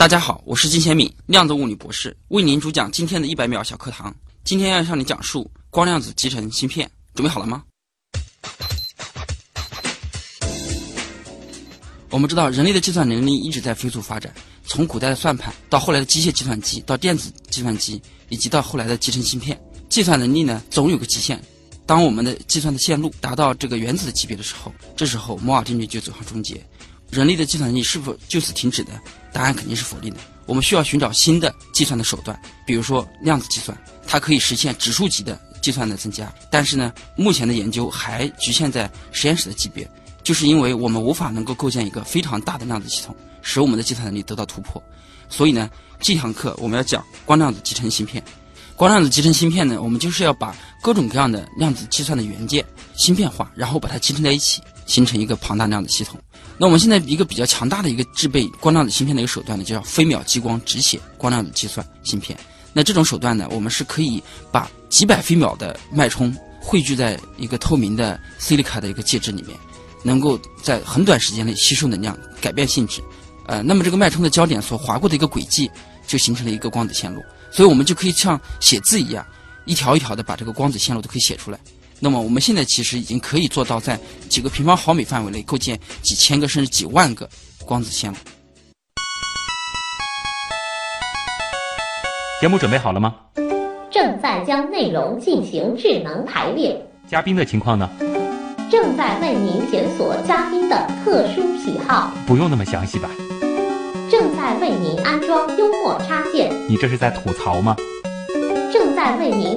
大家好，我是金贤敏，量子物理博士，为您主讲今天的一百秒小课堂。今天要向你讲述光量子集成芯片，准备好了吗？我们知道，人类的计算能力一直在飞速发展，从古代的算盘到后来的机械计算机，到电子计算机，以及到后来的集成芯片，计算能力呢总有个极限。当我们的计算的线路达到这个原子的级别的时候，这时候摩尔定律就走向终结。人类的计算能力是否就此停止的？答案肯定是否定的。我们需要寻找新的计算的手段，比如说量子计算，它可以实现指数级的计算的增加。但是呢，目前的研究还局限在实验室的级别，就是因为我们无法能够构建一个非常大的量子系统，使我们的计算能力得到突破。所以呢，这堂课我们要讲光量子集成芯片。光量子集成芯片呢，我们就是要把各种各样的量子计算的元件芯片化，然后把它集成在一起，形成一个庞大量的系统。那我们现在一个比较强大的一个制备光量子芯片的一个手段呢，就叫飞秒激光直写光量子计算芯片。那这种手段呢，我们是可以把几百飞秒的脉冲汇聚在一个透明的 silica 的一个介质里面，能够在很短时间内吸收能量，改变性质。呃，那么这个脉冲的焦点所划过的一个轨迹，就形成了一个光子线路。所以我们就可以像写字一样，一条一条的把这个光子线路都可以写出来。那么我们现在其实已经可以做到在几个平方毫米范围内构建几千个甚至几万个光子线了。节目准备好了吗？正在将内容进行智能排列。嘉宾的情况呢？正在为您检索嘉宾的特殊喜好。不用那么详细吧？正在为您安装幽默插件。你这是在吐槽吗？正在为您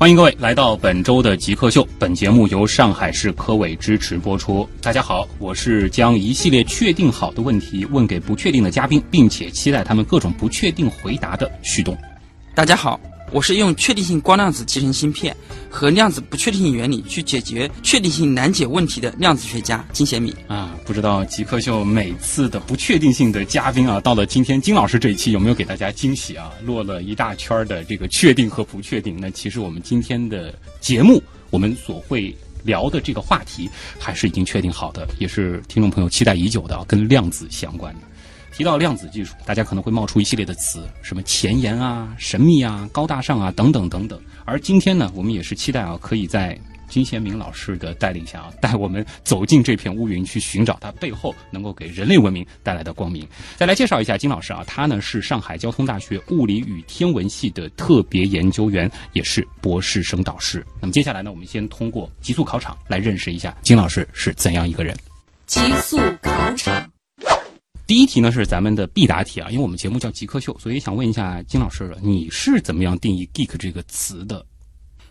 欢迎各位来到本周的极客秀。本节目由上海市科委支持播出。大家好，我是将一系列确定好的问题问给不确定的嘉宾，并且期待他们各种不确定回答的旭东。大家好。我是用确定性光量子集成芯片和量子不确定性原理去解决确定性难解问题的量子学家金贤敏啊，不知道极客秀每次的不确定性的嘉宾啊，到了今天金老师这一期有没有给大家惊喜啊？落了一大圈的这个确定和不确定。那其实我们今天的节目，我们所会聊的这个话题还是已经确定好的，也是听众朋友期待已久的，跟量子相关的。提到量子技术，大家可能会冒出一系列的词，什么前沿啊、神秘啊、高大上啊等等等等。而今天呢，我们也是期待啊，可以在金贤明老师的带领下啊，带我们走进这片乌云，去寻找它背后能够给人类文明带来的光明。再来介绍一下金老师啊，他呢是上海交通大学物理与天文系的特别研究员，也是博士生导师。那么接下来呢，我们先通过极速考场来认识一下金老师是怎样一个人。极速考场。第一题呢是咱们的必答题啊，因为我们节目叫极客秀，所以想问一下金老师，你是怎么样定义 geek 这个词的？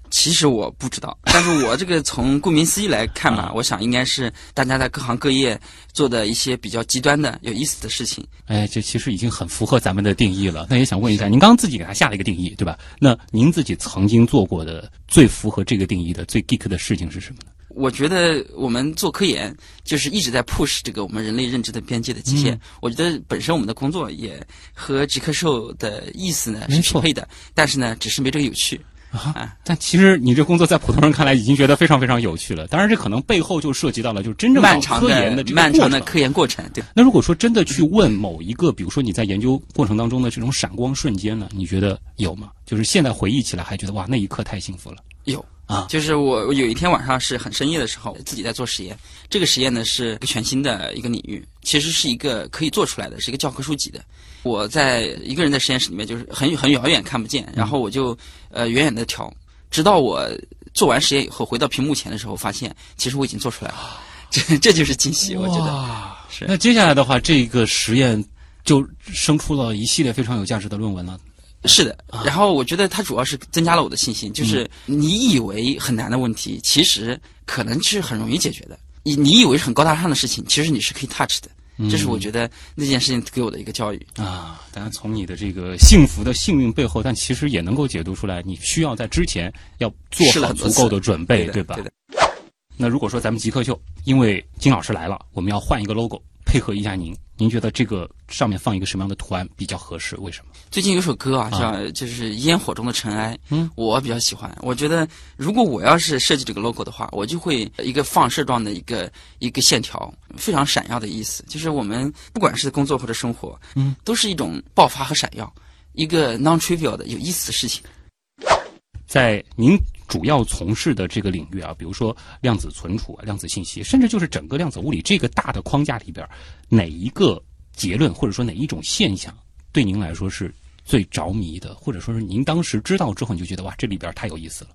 其实我不知道，但是我这个从顾名思义来看嘛，我想应该是大家在各行各业做的一些比较极端的、有意思的事情。哎，这其实已经很符合咱们的定义了。那也想问一下，您刚刚自己给他下了一个定义，对吧？那您自己曾经做过的最符合这个定义的、最 geek 的事情是什么呢？我觉得我们做科研就是一直在 push 这个我们人类认知的边界的极限。我觉得本身我们的工作也和极客兽的意思呢是匹配的，但是呢，只是没这个有趣啊。但其实你这工作在普通人看来已经觉得非常非常有趣了。当然，这可能背后就涉及到了就真正漫长的漫长的科研过程。对。那如果说真的去问某一个，比如说你在研究过程当中的这种闪光瞬间呢，你觉得有吗？就是现在回忆起来还觉得哇，那一刻太幸福了。有。啊，就是我，我有一天晚上是很深夜的时候，自己在做实验。这个实验呢是一个全新的一个领域，其实是一个可以做出来的，是一个教科书级的。我在一个人在实验室里面，就是很很遥远看不见，然后我就呃远远的调，直到我做完实验以后回到屏幕前的时候，发现其实我已经做出来了。这这就是惊喜，我觉得是。那接下来的话，这个实验就生出了一系列非常有价值的论文了。是的，然后我觉得它主要是增加了我的信心，就是你以为很难的问题，其实可能是很容易解决的。你你以为是很高大上的事情，其实你是可以 touch 的。这是我觉得那件事情给我的一个教育啊。当然，从你的这个幸福的幸运背后，但其实也能够解读出来，你需要在之前要做好足够的准备，对吧？对的。那如果说咱们极客秀，因为金老师来了，我们要换一个 logo，配合一下您，您觉得这个上面放一个什么样的图案比较合适？为什么？最近有首歌啊，啊叫就是《烟火中的尘埃》，嗯，我比较喜欢。我觉得如果我要是设计这个 logo 的话，我就会一个放射状的一个一个线条，非常闪耀的意思。就是我们不管是工作或者生活，嗯，都是一种爆发和闪耀，一个 non trivial 的有意思的事情。在您主要从事的这个领域啊，比如说量子存储、量子信息，甚至就是整个量子物理这个大的框架里边，哪一个结论或者说哪一种现象对您来说是最着迷的，或者说是您当时知道之后你就觉得哇，这里边太有意思了。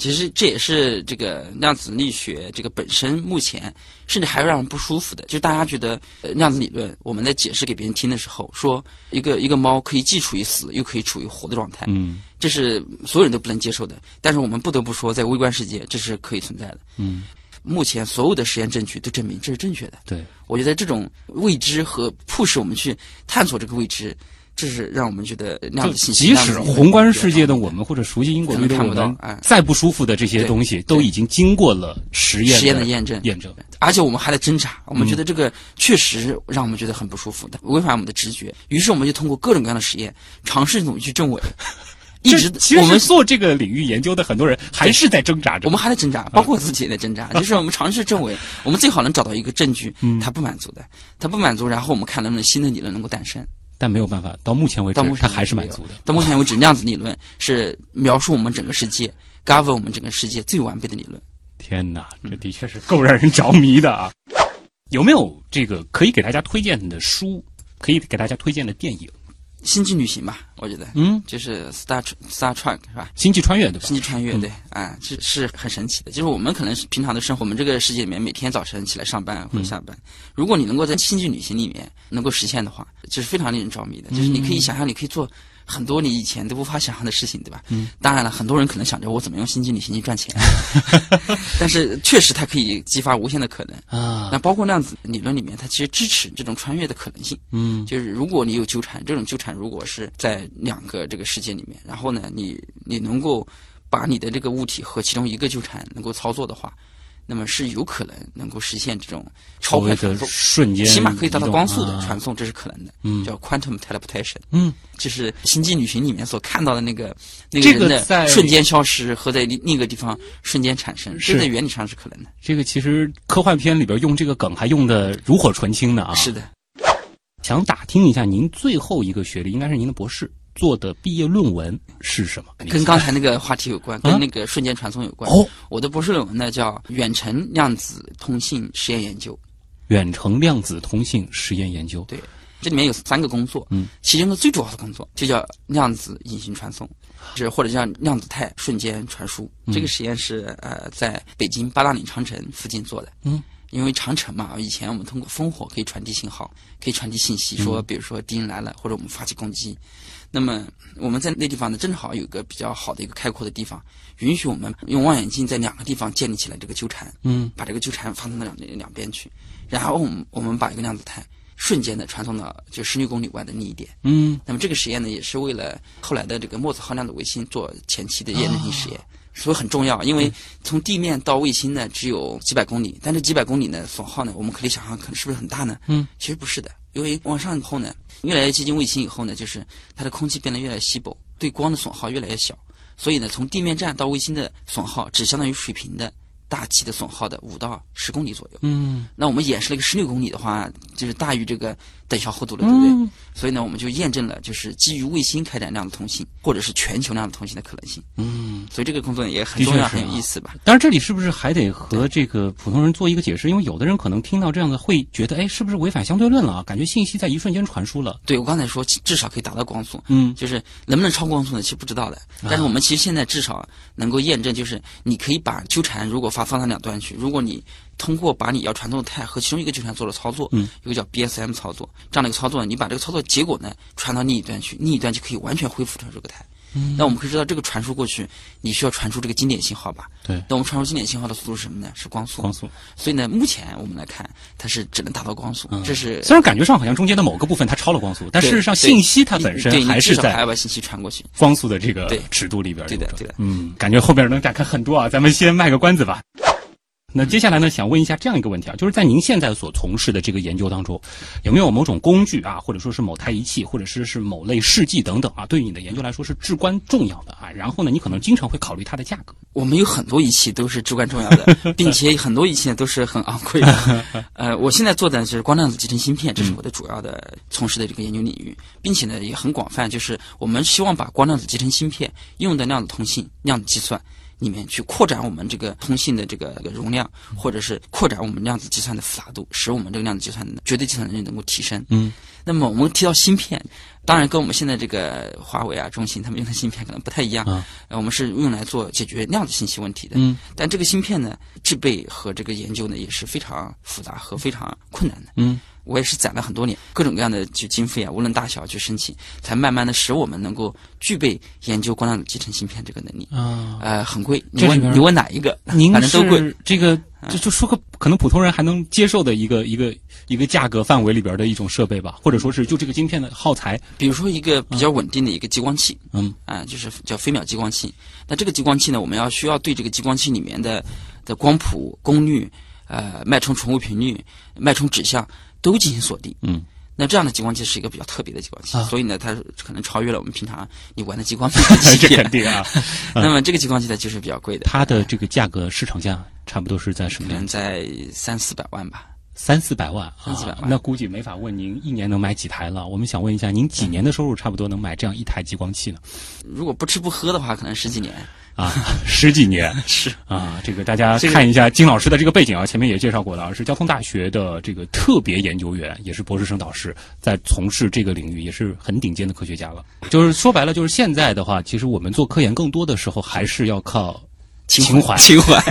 其实这也是这个量子力学这个本身目前甚至还会让人不舒服的，就是大家觉得、呃、量子理论我们在解释给别人听的时候，说一个一个猫可以既处于死又可以处于活的状态，嗯这是所有人都不能接受的。但是我们不得不说，在微观世界这是可以存在的。嗯，目前所有的实验证据都证明这是正确的。对，我觉得这种未知和迫使我们去探索这个未知，这是让我们觉得那样的信息，即使宏观世界的我们或者熟悉因果律的可能看我们不到哎，再不舒服的这些东西，都已经经过了实验实验的验证验证。而且我们还在挣扎，我们觉得这个确实让我们觉得很不舒服的，违反我们的直觉。于是我们就通过各种各样的实验，尝试努力去证伪。一直其实我们做这个领域研究的很多人还是在挣扎着。我们还在挣扎，包括自己也在挣扎。就是我们尝试证伪，我们最好能找到一个证据，嗯它不满足的，它不满足，然后我们看能不能新的理论能够诞生。但没有办法，到目前为止它还是满足的。到目前为止，量子理论是描述我们整个世界、govern 我们整个世界最完备的理论。天哪，这的确是够让人着迷的啊！有没有这个可以给大家推荐的书？可以给大家推荐的电影？星际旅行吧，我觉得，嗯，就是 Star Star Trek 是吧？星际穿越对吧？星际穿越，嗯对，啊，是是很神奇的。就是我们可能是平常的生活，我们这个世界里面，每天早晨起来上班或者下班，如果你能够在星际旅行里面能够实现的话，就是非常令人着迷的。就是你可以想象，你可以做很多你以前都无法想象的事情，对吧？嗯。当然了，很多人可能想着我怎么用星际旅行去赚钱，但是确实它可以激发无限的可能。啊那，包括量子理论里面，它其实支持这种穿越的可能性。嗯就是如果你有纠缠，这种纠缠如果是在两个这个世界里面，然后呢，你你能够把你的这个物体和其中一个纠缠能够操作的话，那么是有可能能够实现这种超快传送，瞬间，起码可以达到光速的啊。传送，这是可能的，嗯。叫 quantum teleportation，嗯，就是星际旅行里面所看到的那个那这个人的瞬间消失和在另另一个地方瞬间产生，是。这在原理上是可能的。这个其实科幻片里边用这个梗还用的炉火纯青的啊！是的，想打听一下，您最后一个学历应该是您的博士做的毕业论文是什么？跟刚才那个话题有关，啊跟那个瞬间传送有关。哦，我的博士论文呢叫《远程量子通信实验研究》，远程量子通信实验研究。对这里面有三个工作，嗯，其中的最主要的工作就叫量子隐形传送，是或者叫量子态瞬间传输。嗯这个实验是呃在北京八达岭长城附近做的，嗯。因为长城嘛，以前我们通过烽火可以传递信号，可以传递信息，嗯说比如说敌人来了，或者我们发起攻击。那么我们在那地方呢，正好有一个比较好的一个开阔的地方，允许我们用望远镜在两个地方建立起来这个纠缠，嗯把这个纠缠发送到两两边去，然后我们我们把一个量子态瞬间的传送到就十六公里外的另一点。嗯那么这个实验呢，也是为了后来的这个墨子号量子卫星做前期的验证性实验，所以很重要。因为从地面到卫星呢只有几百公里，但这几百公里呢损耗呢，我们可以想象可能是不是很大呢？嗯，其实不是的，因为往上以后呢，越来越接近卫星以后呢，就是它的空气变得越来越稀薄，对光的损耗越来越小，所以呢，从地面站到卫星的损耗只相当于水平的大气的损耗的五到十公里左右。嗯那我们演示了一个十六公里的话，就是大于这个等效厚度了，对不对？嗯所以呢，我们就验证了就是基于卫星开展量子通信，或者是全球量子通信的可能性。嗯。所以这个工作也很重要，很有意思吧？当然，这里是不是还得和这个普通人做一个解释？因为有的人可能听到这样的会觉得，哎，是不是违反相对论了啊？感觉信息在一瞬间传输了。对我刚才说，至少可以达到光速，嗯就是能不能超光速呢？其实不知道的。但是我们其实现在至少能够验证，就是你可以把纠缠如果发放到两端去，如果你通过把你要传送的态和其中一个纠缠做了操作，嗯，一个叫 BSM 操作，这样的一个操作，你把这个操作结果呢传到另一端去，另一端就可以完全恢复成这个态。嗯那我们可以知道，这个传输过去，你需要传输这个经典信号吧？对那我们传输经典信号的速度是什么呢？是光速。光速。所以呢，目前我们来看，它是只能达到光速，嗯这是虽然感觉上好像中间的某个部分它超了光速，但事实上信息它本身还是至少还要把信息传过去。光速的这个对尺度里边。对的对的嗯，感觉后边能展开很多啊，咱们先卖个关子吧。那接下来呢，想问一下这样一个问题啊，就是在您现在所从事的这个研究当中，有没有某种工具啊，或者说是某台仪器，或者是是某类试剂等等啊，对于你的研究来说是至关重要的啊？然后呢，你可能经常会考虑它的价格。我们有很多仪器都是至关重要的，并且很多仪器呢都是很昂贵的。呃，我现在做的是光量子集成芯片，这是我的主要的从事的这个研究领域，并且呢也很广泛，就是我们希望把光量子集成芯片用的量子通信、量子计算。里面去扩展我们这个通信的这个容量，或者是扩展我们量子计算的复杂度，使我们这个量子计算的绝对计算能力能够提升。嗯，那么我们提到芯片，当然跟我们现在这个华为啊、中兴他们用的芯片可能不太一样。啊呃，我们是用来做解决量子信息问题的。嗯，但这个芯片呢，制备和这个研究呢也是非常复杂和非常困难的。嗯，我也是攒了很多年，各种各样的就经费啊，无论大小去申请，才慢慢的使我们能够具备研究光量子集成芯片这个能力。啊，呃，很贵，你问你问哪一个？您反正都贵。这个就就说个可能普通人还能接受的一个一个一个价格范围里边的一种设备吧，或者说是就这个晶片的耗材，比如说一个比较稳定的一个激光器，嗯啊、就是叫飞秒激光器。那这个激光器呢，我们要需要对这个激光器里面的的光谱、功率、呃脉冲重复频率、脉冲指向都进行锁定。嗯，那这样的激光器是一个比较特别的激光器，啊所以呢，它可能超越了我们平常你玩的激光片的级这肯定啊，那么这个激光器呢，就是比较贵的，它的这个价格市场价差不多是在什么样？可能在三四百万吧。三四百万，三四百万啊，那估计没法问您一年能买几台了。我们想问一下，您几年的收入差不多能买这样一台激光器呢？如果不吃不喝的话，可能十几年。啊，十几年 是啊，这个大家看一下金老师的这个背景啊，前面也介绍过了啊，是交通大学的这个特别研究员，也是博士生导师，在从事这个领域也是很顶尖的科学家了。就是说白了，就是现在的话，其实我们做科研更多的时候还是要靠情怀。情怀。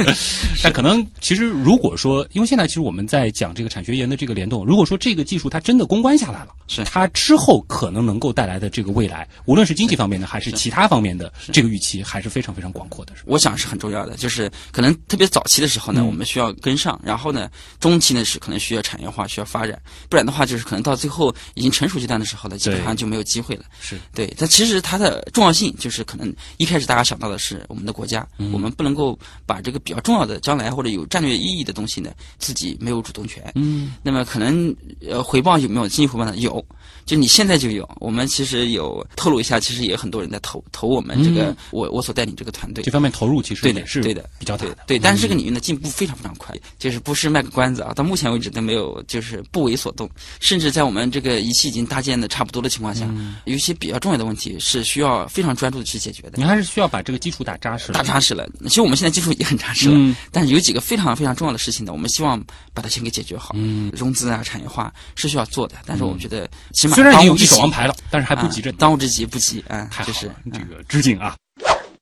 但可能其实如果说，因为现在其实我们在讲这个产学研的这个联动，如果说这个技术它真的攻关下来了，是它之后可能能够带来的这个未来，无论是经济方面的还是其他方面的这个预期，还是非常非常广阔的。我想是很重要的，就是可能特别早期的时候呢，嗯我们需要跟上，然后呢，中期呢是可能需要产业化，需要发展，不然的话，就是可能到最后已经成熟阶段的时候呢，基本上就没有机会了。是对，但其实它的重要性就是可能一开始大家想到的是我们的国家，嗯我们不能够把这个比较重要的将来或者有战略意义的东西呢，自己没有主动权。嗯那么可能呃回报有没有经济回报呢？有，就你现在就有。我们其实有透露一下，其实也有很多人在投投我们这个、嗯我我所带领这个团队这。方面投入其实对的也是对的比较大的。对对，但是这个领域呢进步非常非常快，就是不是卖个关子啊，到目前为止都没有就是不为所动，甚至在我们这个仪器已经搭建的差不多的情况下，嗯有一些比较重要的问题是需要非常专注的去解决的你。还是需要把这个基础打扎实。打扎实了，其实我们现在技术也很扎实了，嗯但是有几个非常非常重要的事情呢，我们希望把它先给解决好。嗯，融资啊、产业化是需要做的，但是我们觉得起码虽然已经有一手王牌了，但是还不急着啊。当务之急不急啊，太好了，就是这嗯个致敬啊！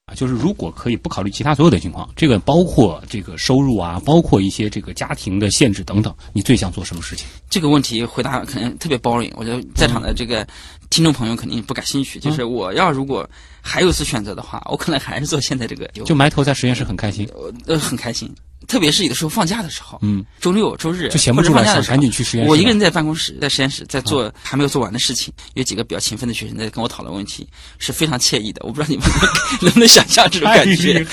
啊，就是如果可以不考虑其他所有的情况，这个包括这个收入啊，包括一些这个家庭的限制等等，你最想做什么事情？这个问题回答可能特别 boring，我觉得在场的这个听众朋友肯定不感兴趣。就是我要如果还有一次选择的话，我可能还是做现在这个，就埋头在实验室很开心，呃很开心，特别是有的时候放假的时候，嗯，周六周日就闲不住了，想赶紧去实验室。我一个人在办公室，在实验室在做还没有做完的事情，有几个比较勤奋的学生在跟我讨论问题，是非常惬意的。我不知道你们能不能想象这种感觉。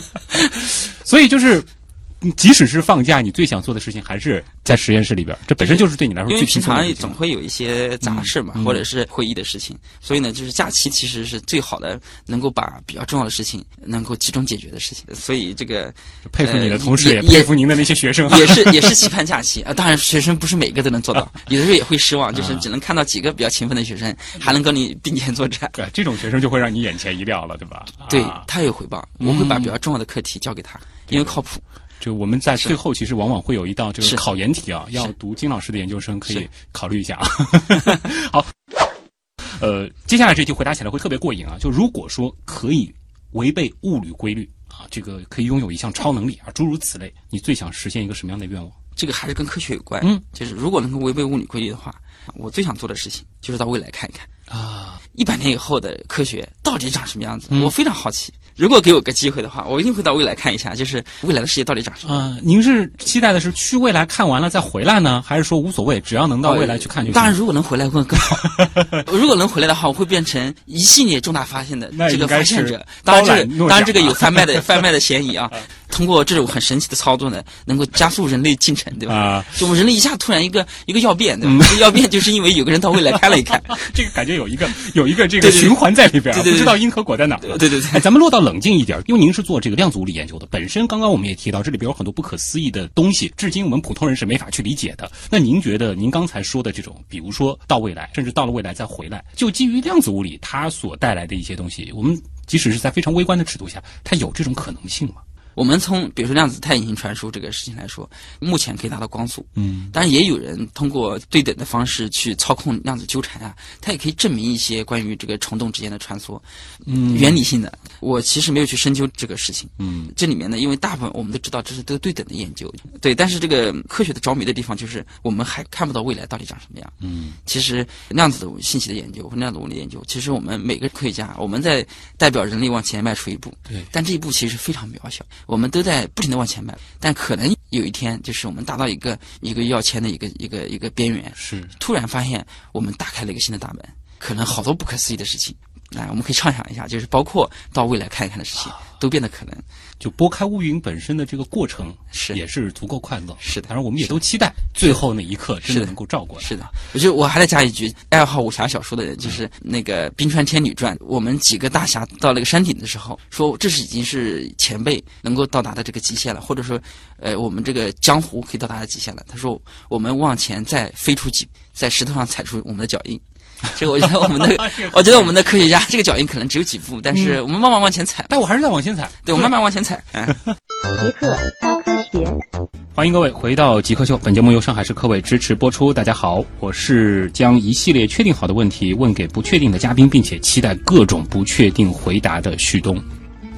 所以就是，你即使是放假，你最想做的事情还是在实验室里边，这本身就是对你来说因为最平常总会有一些杂事嘛，或者是会议的事情，所以呢，就是假期其实是最好的，能够把比较重要的事情能够集中解决的事情。所以这个佩服你的呃同事，也也佩服您的那些学生啊。也是也是期盼假期啊。当然，学生不是每个都能做到，有的时候也会失望，就是只能看到几个比较勤奋的学生还能跟你并肩作战。对，这种学生就会让你眼前一亮了，对吧？对啊他有回报，我会把比较重要的课题交给他，因为靠谱。就我们在最后其实往往会有一道这个是考研题啊，要读金老师的研究生可以考虑一下啊。好，呃，接下来这题回答起来会特别过瘾啊。就如果说可以违背物理规律啊，这个可以拥有一项超能力啊，诸如此类，你最想实现一个什么样的愿望？这个还是跟科学有关。嗯，就是如果能够违背物理规律的话，我最想做的事情就是到未来看一看。啊，一百年以后的科学到底长什么样子？嗯我非常好奇。如果给我个机会的话，我一定会到未来看一下，就是未来的世界到底长什么样。啊，您是期待的是去未来看完了再回来呢，还是说无所谓，只要能到未来去看就行？当然，如果能回来会更好。如果能回来的话，我会变成一系列重大发现的这个发现者。当然，这个当然这个有贩卖的 贩卖的嫌疑啊。通过这种很神奇的操作呢，能够加速人类进程，对吧？啊，就我们人类一下突然一个一个要变，对吧？这个要变就是因为有个人到未来看了一看，这个感觉有一个有一个这个循环在里边啊，对对对不知道因和果在哪儿了。对对对哎，咱们落到冷静一点，因为您是做这个量子物理研究的，本身刚刚我们也提到，这里边有很多不可思议的东西，至今我们普通人是没法去理解的。那您觉得，您刚才说的这种，比如说到未来，甚至到了未来再回来，就基于量子物理它所带来的一些东西，我们即使是在非常微观的尺度下，它有这种可能性吗？我们从比如说量子态隐形传输这个事情来说，目前可以达到光速，嗯，当然也有人通过对等的方式去操控量子纠缠啊，它也可以证明一些关于这个虫洞之间的穿梭，嗯。原理性的。我其实没有去深究这个事情，嗯，这里面呢，因为大部分我们都知道这是都对等的研究，对，但是这个科学的着迷的地方就是我们还看不到未来到底长什么样。嗯，其实量子的信息的研究和量子物理研究，其实我们每个科学家，我们在代表人类往前迈出一步，对。但这一步其实非常渺小，我们都在不停的往前迈，但可能有一天，就是我们达到一个一个要签的一个一个一个边缘，是突然发现我们打开了一个新的大门，可能好多不可思议的事情。哎，我们可以畅想一下，就是包括到未来看一看的事情，都变得可能。就拨开乌云本身的这个过程是也是足够快乐。是的当然我们也都期待最后那一刻真的能够照过来。是的，我觉得我还得加一句，爱好武侠小说的人，就是那个《冰川天女传》，我们几个大侠到那个山顶的时候，说这是已经是前辈能够到达的这个极限了，或者说，呃，我们这个江湖可以到达的极限了。他说，我们往前再飞出几，在石头上踩出我们的脚印。这个我觉得我们的，我觉得我们的科学家这个脚印可能只有几步，但是我们慢慢往前踩，但我还是在往前踩。对，我慢慢往前踩。嗯，极客高科学。欢迎各位回到极客秀，本节目由上海市科委支持播出。大家好，我是将一系列确定好的问题问给不确定的嘉宾，并且期待各种不确定回答的旭东。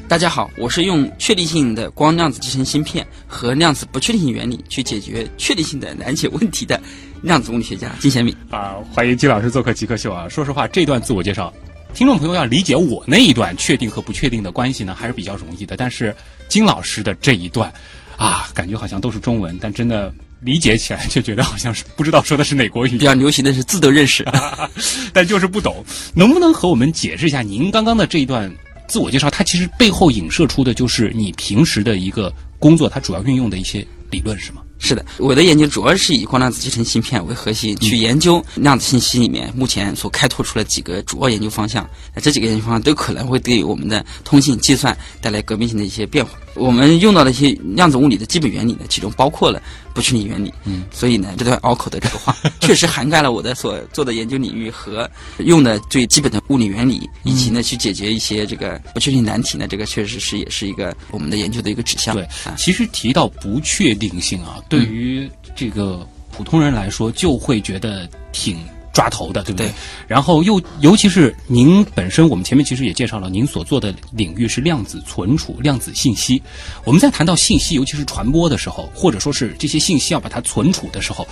大家好，我是用确定性的光量子集成芯片和量子不确定性原理去解决确定性的难解问题的量子物理学家金贤敏。啊，欢迎金老师做客极客秀啊！说实话，这段自我介绍，听众朋友要理解我那一段确定和不确定的关系呢，还是比较容易的。但是金老师的这一段，啊，感觉好像都是中文，但真的理解起来就觉得好像是不知道说的是哪国语 比。较流行的是自都认识。但就是不懂，能不能和我们解释一下您刚刚的这一段自我介绍？它其实背后影射出的就是你平时的一个工作，它主要运用的一些理论是吗？是的，我的研究主要是以光量子集成芯片为核心，去研究量子信息里面目前所开拓出了几个主要研究方向。那这几个研究方向都可能会对我们的通信计算带来革命性的一些变化。我们用到的一些量子物理的基本原理呢，其中包括了不确定原理。嗯，所以呢，这段拗口的这个话，确实涵盖了我的所做的研究领域和用的最基本的物理原理，以及呢去解决一些这个不确定难题呢，这个确实是也是一个我们的研究的一个指向。对啊，其实提到不确定性啊，对于这个普通人来说，就会觉得挺抓头的，对不对？对然后又尤其是您本身，我们前面其实也介绍了，您所做的领域是量子存储、量子信息。我们在谈到信息，尤其是传播的时候，或者说是这些信息要把它存储的时候，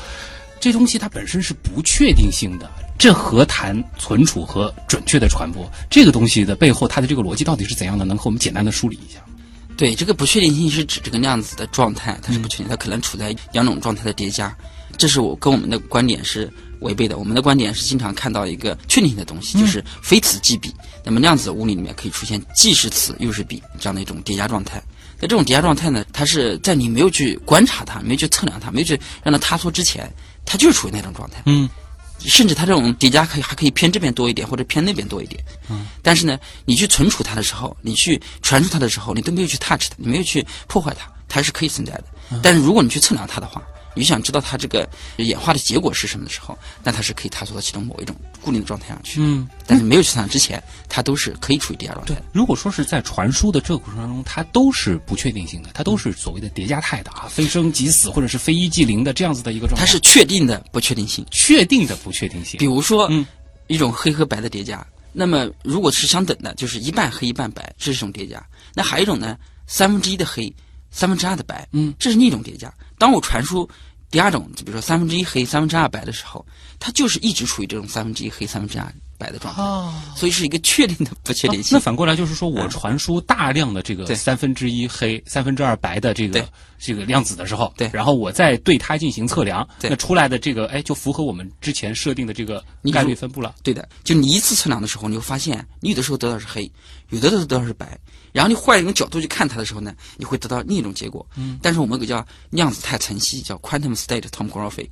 这东西它本身是不确定性的。这何谈存储和准确的传播？这个东西的背后，它的这个逻辑到底是怎样的？能和我们简单的梳理一下？对，这个不确定性是指这个量子的状态，它是不确定，它可能处在两种状态的叠加。这是我跟我们的观点是违背的。我们的观点是经常看到一个确定性的东西，就是非此即彼。那么量子物理里面可以出现既是此又是彼这样的一种叠加状态。那这种叠加状态呢，它是在你没有去观察它、没有去测量它、没有去让它塌缩之前，它就是处于那种状态。嗯。甚至它这种叠加可以还可以偏这边多一点，或者偏那边多一点。嗯。但是呢，你去存储它的时候，你去传输它的时候，你都没有去 touch 它，你没有去破坏它，它是可以存在的。但是如果你去测量它的话，你想知道它这个演化的结果是什么的时候，那它是可以探索到其中某一种固定的状态上去。嗯。但是没有去测量之前，它都是可以处于叠加状态对。如果说是在传输的这个过程当中，它都是不确定性的，它都是所谓的叠加态的啊，非生即死或者是非一即零的这样子的一个状态。它是确定的不确定性。确定的不确定性比。如说，嗯一种黑和白的叠加，那么如果是相等的，就是一半黑一半白，这是一种叠加。那还有一种呢，三分之一的黑，三分之二的白，嗯，这是另一种叠加。当我传输第二种，就比如说三分之一黑，三分之二白的时候，它就是一直处于这种三分之一黑，三分之二白的状态，哦。所以是一个确定的不确定性。那反过来就是说，我传输大量的这个三分之一黑、三分之二白的这个这个量子的时候，对。然后我再对它进行测量，对。那出来的这个哎，就符合我们之前设定的这个概率分布了。对的，就你一次测量的时候，你会发现，你有的时候得到是黑，有的时候得到是白，然后你换一种角度去看它的时候呢，你会得到另一种结果。嗯，但是我们有个叫量子态层析，叫 quantum state tomography，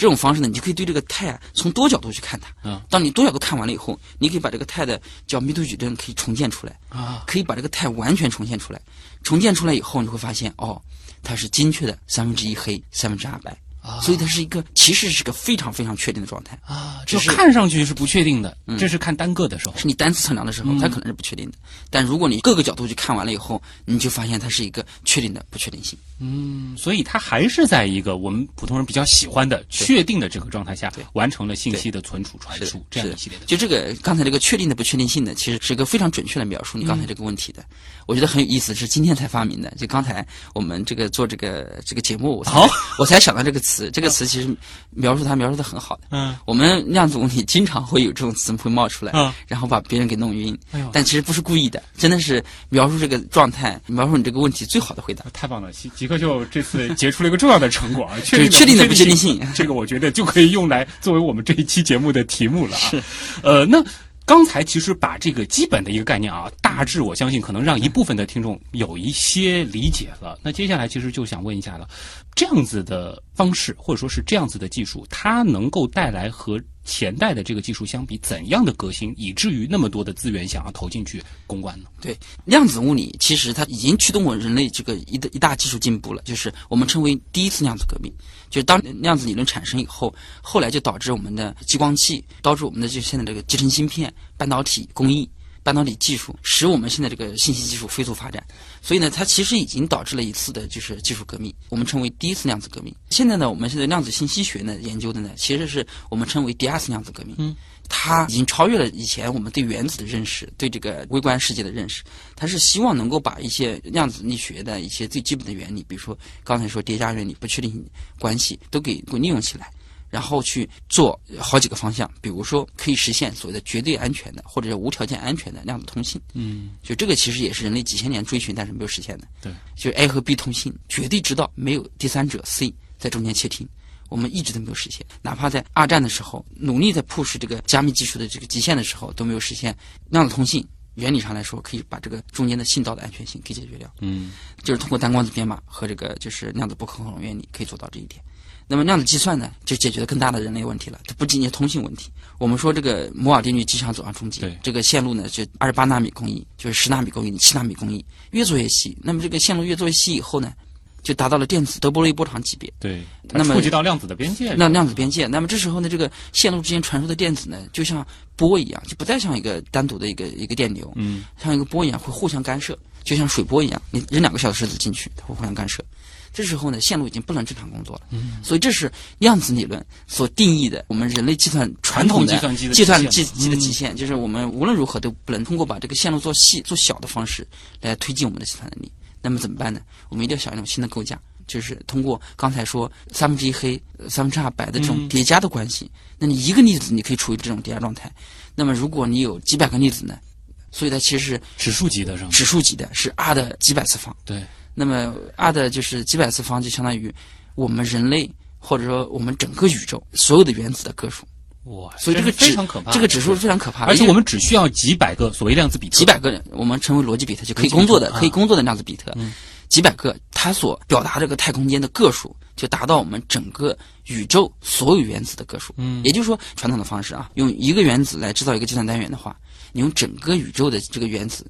这种方式呢，你就可以对这个态啊从多角度去看它。嗯，当你多角度看完了以后，你可以把这个态的叫密度矩阵可以重建出来。啊，可以把这个态完全重现出来。重建出来以后，你会发现，哦，它是精确的三分之一黑，三分之二白，所以它是一个其实是个非常非常确定的状态。啊，只就是看上去是不确定的，这是看单个的时候。是你单次测量的时候，它可能是不确定的。但如果你各个角度去看完了以后，你就发现它是一个确定的不确定性。嗯，所以它还是在一个我们普通人比较喜欢的确定的这个状态下，完成了信息的存储、传输这样一系列的。就这个刚才这个确定的不确定性呢，其实是一个非常准确的描述你刚才这个问题的。我觉得很有意思，是今天才发明的。就刚才我们这个做这个这个节目，我才、好我才想到这个词。这个词其实描述它描述的很好的。嗯，我们量子物理经常会有这种词会冒出来，嗯然后把别人给弄晕。哎呦但其实不是故意的，真的是描述这个状态，描述你这个问题最好的回答。太棒了！极极客秀这次结出了一个重要的成果啊，确定确定的不确定性性，这个我觉得就可以用来作为我们这一期节目的题目了啊。是，呃，那刚才其实把这个基本的一个概念啊，大致我相信可能让一部分的听众有一些理解了。那接下来其实就想问一下了，这样子的方式或者说是这样子的技术，它能够带来和前代的这个技术相比怎样的革新，以至于那么多的资源想要投进去攻关呢？对，量子物理其实它已经驱动我人类这个一的一大技术进步了，就是我们称为第一次量子革命。就当量子理论产生以后，后来就导致我们的激光器，导致我们的就现在这个集成芯片、半导体工艺、半导体技术，使我们现在这个信息技术飞速发展。所以呢，它其实已经导致了一次的就是技术革命，我们称为第一次量子革命。现在呢，我们现在量子信息学呢研究的呢，其实是我们称为第二次量子革命。嗯。它已经超越了以前我们对原子的认识，对这个微观世界的认识。它是希望能够把一些量子力学的一些最基本的原理，比如说刚才说叠加原理、不确定性关系，都给给利用起来，然后去做好几个方向，比如说可以实现所谓的绝对安全的或者是无条件安全的量子通信。嗯，就这个其实也是人类几千年追寻但是没有实现的。对，就是 A 和 B 通信，绝对知道没有第三者 C 在中间窃听。我们一直都没有实现，哪怕在二战的时候，努力在 push 这个加密技术的这个极限的时候，都没有实现量子通信。原理上来说，可以把这个中间的信道的安全性给解决掉。嗯，就是通过单光子编码和这个就是量子不可控原理可以做到这一点。那么量子计算呢，就解决了更大的人类问题了，它不仅仅是通信问题。我们说这个摩尔定律即将走向终对结，这个线路呢就二十八纳米工艺，就是十纳米工艺、七纳米工艺，越做越细。那么这个线路越做越细以后呢，就达到了电子德布罗意波长级别。对，它那么触及到量子的边界，那量子边界，那么这时候呢，这个线路之间传输的电子呢，就像波一样，就不再像一个单独的一个一个电流，嗯，像一个波一样会互相干涉，就像水波一样，你扔两个小石子进去，它会互相干涉。这时候呢，线路已经不能正常工作了，嗯，所以这是量子理论所定义的我们人类计算传统的计算机的计算极限计机的极限，就是我们无论如何都不能通过把这个线路做细做小的方式来推进我们的计算能力。那么怎么办呢？我们一定要想一种新的构架，就是通过刚才说三分之一黑、呃三分之二白的这种叠加的关系。那你一个粒子你可以处于这种叠加状态，那么如果你有几百个粒子呢？所以它其实是指数级的是吗？指数级的，是 r 的几百次方。对，那么 r 的就是几百次方，就相当于我们人类或者说我们整个宇宙所有的原子的个数。哇，所以这个是非指常可怕，这个指数是非常可怕的，而且我们只需要几百个所谓量子比特，几百个人，我们称为逻辑比特，就可以工作的、可以工作的量子比特，几百个，它所表达这个太空间的个数，就达到我们整个宇宙所有原子的个数。嗯也就是说，传统的方式啊，用一个原子来制造一个计算单元的话，你用整个宇宙的这个原子。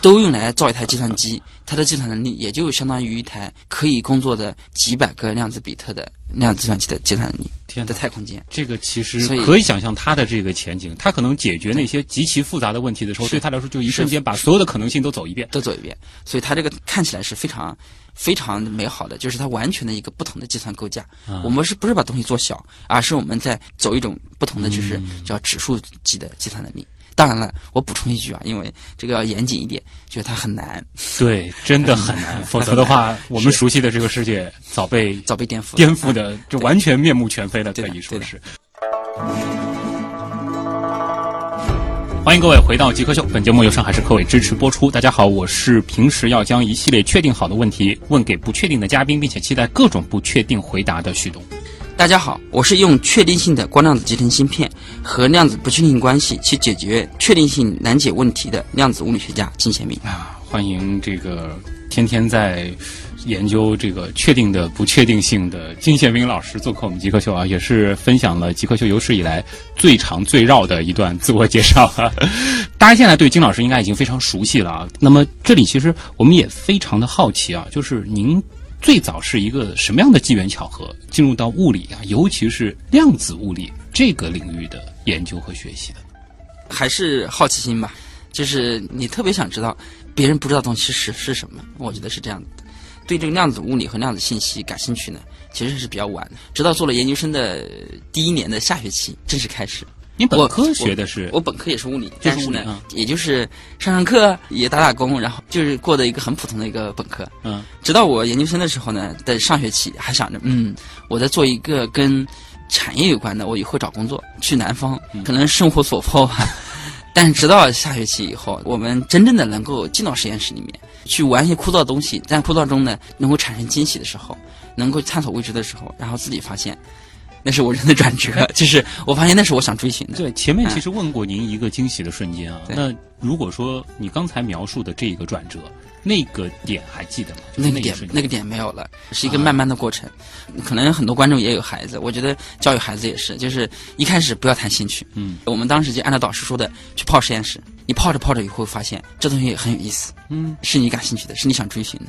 都用来造一台计算机，它的计算能力也就相当于一台可以工作的几百个量子比特的量子计算机的计算能力。天哪在太空间，这个其实可以想象它的这个前景，它可能解决那些极其复杂的问题的时候，对它来说就一瞬间把所有的可能性都走一遍。都走一遍，所以它这个看起来是非常非常美好的，就是它完全的一个不同的计算构架。我们是不是把东西做小，而是我们在走一种不同的，就是叫指数级的计算能力。当然了，我补充一句啊，因为这个要严谨一点，觉得它很难，对，真的很难，否则的话，我们熟悉的这个世界早被早被颠覆。颠覆的，就完全面目全非了，可以说是。欢迎各位回到极客秀，本节目由上海市科委支持播出。大家好，我是平时要将一系列确定好的问题问给不确定的嘉宾，并且期待各种不确定回答的旭东。大家好，我是用确定性的光量子集成芯片和量子不确定性关系去解决确定性难解问题的量子物理学家金贤明。啊，欢迎这个天天在研究这个确定的不确定性的金贤明老师做客我们极客秀啊，也是分享了极客秀有史以来最长最绕的一段自我介绍啊。大家现在对金老师应该已经非常熟悉了啊。那么这里其实我们也非常的好奇啊，就是您最早是一个什么样的机缘巧合进入到物理啊，尤其是量子物理这个领域的研究和学习的？还是好奇心吧，就是你特别想知道别人不知道的东西是是什么，我觉得是这样的。对这个量子物理和量子信息感兴趣呢，其实是比较晚的，直到做了研究生的第一年的下学期正式开始。我您本科学的是我本科也是物理，就是但是呢物理啊，也就是上上课也打打工，然后就是过的一个很普通的一个本科。嗯直到我研究生的时候呢，在上学期还想着，嗯，我在做一个跟产业有关的，我以后找工作去南方，可能生活所迫吧。但是直到下学期以后，我们真正的能够进到实验室里面去玩一些枯燥的东西，在枯燥中呢，能够产生惊喜的时候，能够探索未知的时候，然后自己发现，那是我人的转折，就是我发现那是我想追寻的。对，前面其实问过您一个惊喜的瞬间啊。对那如果说你刚才描述的这一个转折，那个点还记得吗？就是那个点那个点没有了，是一个慢慢的过程。可能很多观众也有孩子，我觉得教育孩子也是，就是一开始不要谈兴趣。嗯，我们当时就按照导师说的去泡实验室，你泡着泡着以后发现这东西很有意思，嗯，是你感兴趣的，是你想追寻的。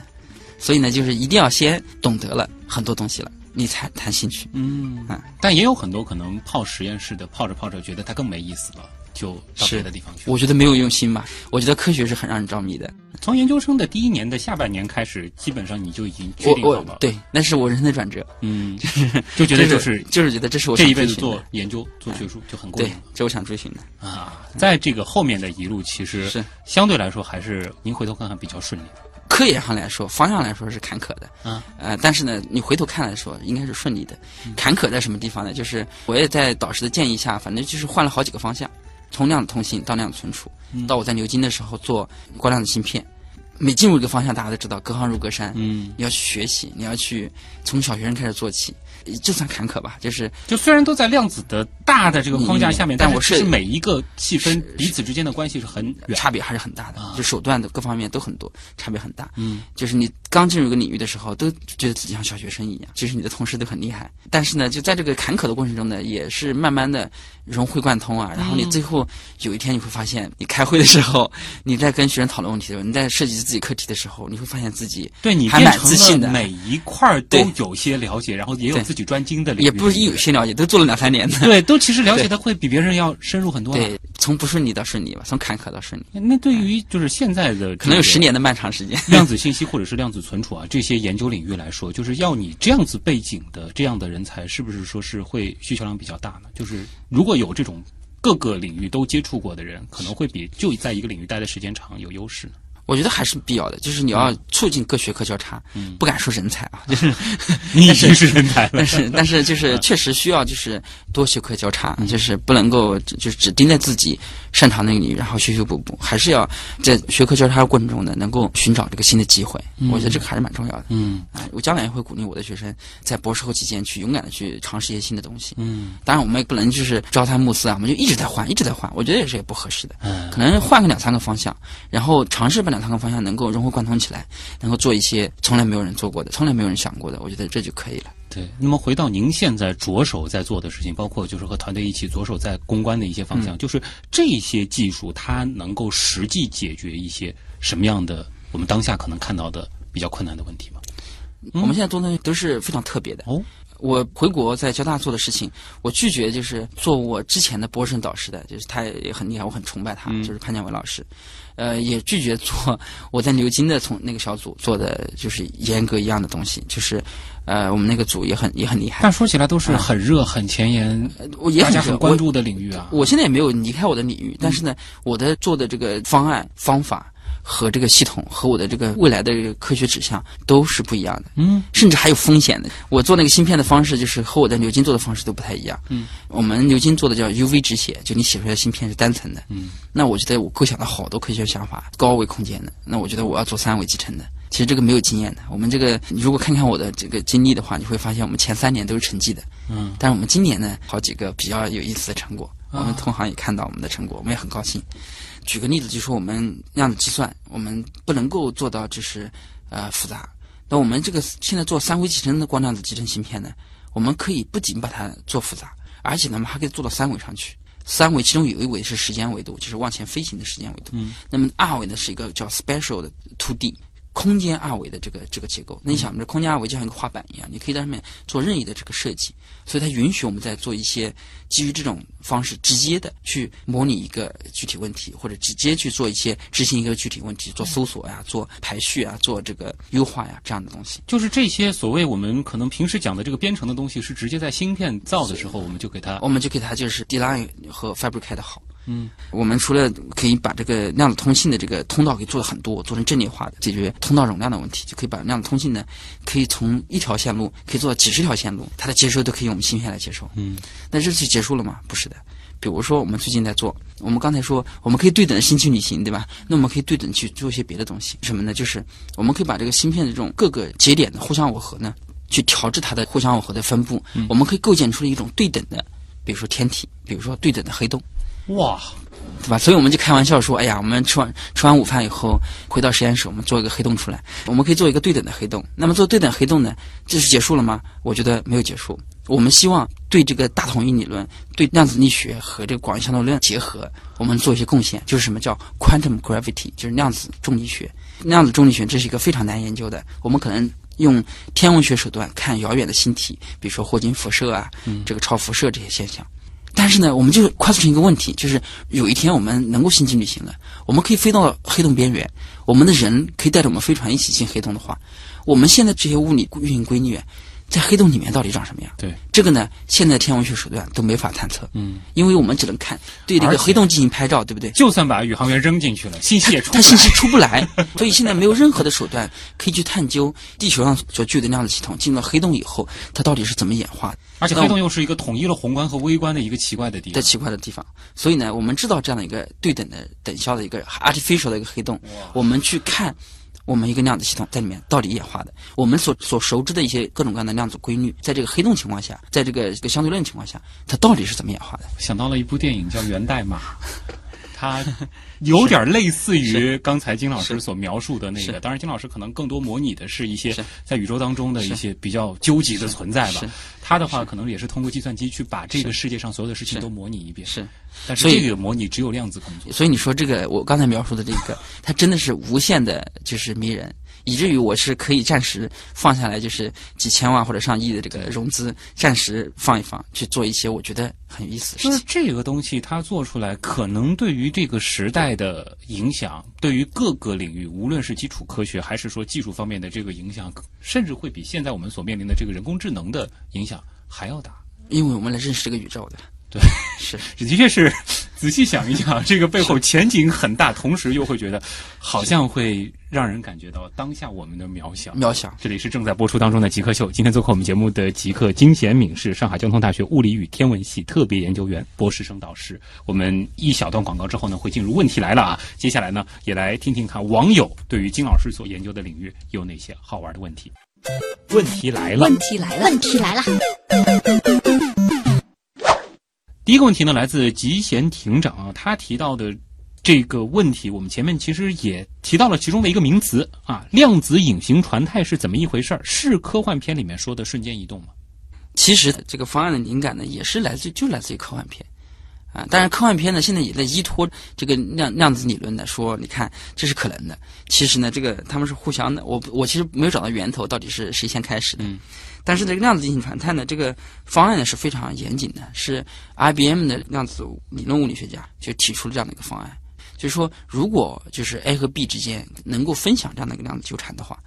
所以呢，就是一定要先懂得了很多东西了，你才谈兴趣。嗯啊但也有很多可能泡实验室的，泡着泡着觉得它更没意思了，就到别的地方去。我觉得没有用心吧，我觉得科学是很让人着迷的。从研究生的第一年的下半年开始，基本上你就已经确定好了，对，那是我人生的转折，嗯，就觉得就就是就是觉得这是我这一辈子做研究、做学术就很过对瘾了，这我想追寻的。啊。在这个后面的一路，其实是相对来说还是您回头看看比较顺利的。科研上来说，方向来说是坎坷的，嗯，呃，但是呢，你回头看来说，应该是顺利的。坎坷在什么地方呢？就是我也在导师的建议下，反正就是换了好几个方向，从量子通信到量子存储，到我在牛津的时候做光量子芯片。每进入一个方向，大家都知道隔行如隔山，嗯，你要去学习，你要去从小学生开始做起，就算坎坷吧，就是就虽然都在量子的大的这个框架下面，嗯但我是每一个细分彼此之间的关系是很远。差别还是很大的，啊就手段的各方面都很多，差别很大。嗯，就是你刚进入一个领域的时候，都觉得自己像小学生一样，其实你的同事都很厉害。但是呢，就在这个坎坷的过程中呢，也是慢慢的融会贯通啊。然后你最后有一天你会发现，你开会的时候，你在跟学生讨论问题的时候，你在设计自己课题的时候，你会发现自己对你还蛮自信的每一块儿都有些了解，然后也有对自己专精的领域，也不是一有些了解，都做了两三年的。对，都其实了解的会比别人要深入很多。对，，从不顺利到顺利吧，从坎坷到顺利，那对于就是现在的可能有十年的漫长时间。量子信息或者是量子存储啊这些研究领域来说，就是要你这样子背景的这样的人才，是不是说是会需求量比较大呢？就是如果有这种各个领域都接触过的人，可能会比就在一个领域待的时间长有优势呢。我觉得还是必要的，就是你要促进各学科交叉，嗯不敢说人才啊，就是你已经是人才了但，是 但是嗯就是确实需要就是多学科交叉，就是不能够只就是只盯在自己擅长那个领域，然后修修补补，还是要在学科交叉的过程中呢，能够寻找这个新的机会。我觉得这个还是蛮重要的。嗯啊，我将来也会鼓励我的学生在博士后期间去勇敢的去尝试一些新的东西。嗯当然，我们也不能就是朝三暮四啊，我们就一直在换，一直在换，我觉得也是也不合适的。嗯可能换个两三个方向，然后尝试把两三个方向能够融会贯通起来，能够做一些从来没有人做过的、从来没有人想过的，我觉得这就可以了。对。那么回到您现在着手在做的事情，包括就是和团队一起着手在公关的一些方嗯向，就是这些技术它能够实际解决一些什么样的我们当下可能看到的比较困难的问题吗？我们现在做的都是非常特别的。哦，我回国在交大做的事情，我拒绝就是做我之前的博士生导师的，就是他也很厉害，我很崇拜他，嗯就是潘建伟老师。呃，也拒绝做我在牛津的从那个小组做的就是严格一样的东西，就是呃，我们那个组也很也很厉害但，说起来都是很热、很前沿，我也大家很很关注的领域啊。我现在也没有离开我的领域，但是呢，我的做的这个方案方法和这个系统和我的这个未来的这个科学指向都是不一样的，嗯，甚至还有风险的。我做那个芯片的方式，就是和我在牛津做的方式都不太一样。嗯，我们牛津做的叫 UV 直写，就你写出来的芯片是单层的。嗯，那我觉得我构想了好多科学想法，高维空间的。那我觉得我要做三维集成的。其实这个没有经验的，我们这个你如果看看我的这个经历的话，你会发现我们前三年都是沉寂的，嗯，但是我们今年呢，好几个比较有意思的成果。我们同行也看到我们的成果，我们也很高兴。举个例子，就说我们量子计算，我们不能够做到就是呃复杂。那我们这个现在做三维集成的光量子集成芯片呢，我们可以不仅把它做复杂，而且呢，我们还可以做到三维上去。三维其中有一维是时间维度，就是往前飞行的时间维度。嗯。那么二维呢是一个叫 special 的 two D。空间二维的这个这个结构，那你想，这空间二维就像一个画板一样，你可以在上面做任意的这个设计，所以它允许我们在做一些基于这种方式直接的去模拟一个具体问题，或者直接去做一些执行一个具体问题，做搜索呀，做排序啊，做这个优化呀这样的东西。就是这些所谓我们可能平时讲的这个编程的东西，是直接在芯片造的时候，我们就给它，我们就给它就是 design 和 fabricate 好。嗯，我们除了可以把这个量子通信的这个通道给做的很多，做成阵列化的，解决通道容量的问题，就可以把量子通信呢，可以从一条线路可以做到几十条线路，它的接收都可以用我们芯片来接收。嗯，那这就结束了吗？不是的。比如说我们最近在做，我们刚才说我们可以对等的星际旅行，对吧？那我们可以对等去做一些别的东西，什么呢？就是我们可以把这个芯片的这种各个节点的互相耦合呢，去调制它的互相耦合的分布。我们可以构建出一种对等的，比如说天体，比如说对等的黑洞。哇！对吧？所以我们就开玩笑说：“哎呀，我们吃完吃完午饭以后，回到实验室，我们做一个黑洞出来。我们可以做一个对等的黑洞。那么做对等黑洞呢，这是结束了吗？我觉得没有结束。我们希望对这个大统一理论、对量子力学和这个广义相对论结合，我们做一些贡献。就是什么叫 quantum gravity，就是量子重力学。量子重力学这是一个非常难研究的。我们可能用天文学手段看遥远的星体，比如说霍金辐射啊，这个超辐射这些现象。”但是呢，我们就快速成一个问题，就是有一天我们能够星际旅行了，我们可以飞到黑洞边缘，我们的人可以带着我们飞船一起进黑洞的话，我们现在这些物理运行规律，在黑洞里面到底长什么样？对这个呢，现在天文学手段都没法探测，嗯，因为我们只能看对这个黑洞进行拍照，对不对？就算把宇航员扔进去了，信息也出不来。它信息出不来，所以现在没有任何的手段可以去探究地球上所具有的量子系统进入了黑洞以后，它到底是怎么演化的。而且黑洞又是一个统一了宏观和微观的一个奇怪的地方。在奇怪的地方。所以呢，我们知道这样的一个对等的等效的一个 artificial 的一个黑洞，我们去看我们一个量子系统在里面到底演化的，我们所所熟知的一些各种各样的量子规律，在这个黑洞情况下，在这个这个相对论情况下，它到底是怎么演化的？想到了一部电影叫《源代码》，它 有点类似于刚才金老师所描述的那个。当然，金老师可能更多模拟的是一些在宇宙当中的一些比较纠结的存在吧。他的话可能也是通过计算机去把这个世界上所有的事情都模拟一遍。是，但是这个模拟只有量子工作。所以你说这个我刚才描述的这个，它真的是无限的，就是迷人。以至于我是可以暂时放下来，就是几千万或者上亿的这个融资，暂时放一放，去做一些我觉得很有意思的就是事情。这个东西，它做出来可能对于这个时代的影响，对于各个领域，无论是基础科学还是说技术方面的这个影响，甚至会比现在我们所面临的这个人工智能的影响还要大。因为我们来认识这个宇宙的，对，是 的确是，仔细想一想，这个背后前景很大，同时又会觉得好像会让人感觉到当下我们的渺小。渺小。这里是正在播出当中的极客秀，今天做客我们节目的极客金贤敏是上海交通大学物理与天文系特别研究员、博士生导师。我们一小段广告之后呢，会进入问题来了啊。接下来呢，也来听听看网友对于金老师所研究的领域有哪些好玩的问题。问题来了问，题来了，问题来了，第一个问题呢，来自吉贤庭长啊，他提到的这个问题，我们前面其实也提到了其中的一个名词啊，量子隐形传态是怎么一回事儿？是科幻片里面说的瞬间移动吗？其实这个方案的灵感呢，也是来自就来自于科幻片，啊，当然科幻片呢现在也在依托这个量量子理论的说，你看这是可能的。其实呢，这个他们是互相的，我我其实没有找到源头，到底是谁先开始的。嗯但是这个量子进行传态呢，这个方案呢是非常严谨的，是 IBM 的量子理论物理学家就提出了这样的一个方案，就是说如果就是 A 和 B 之间能够分享这样的一个量子纠缠的话，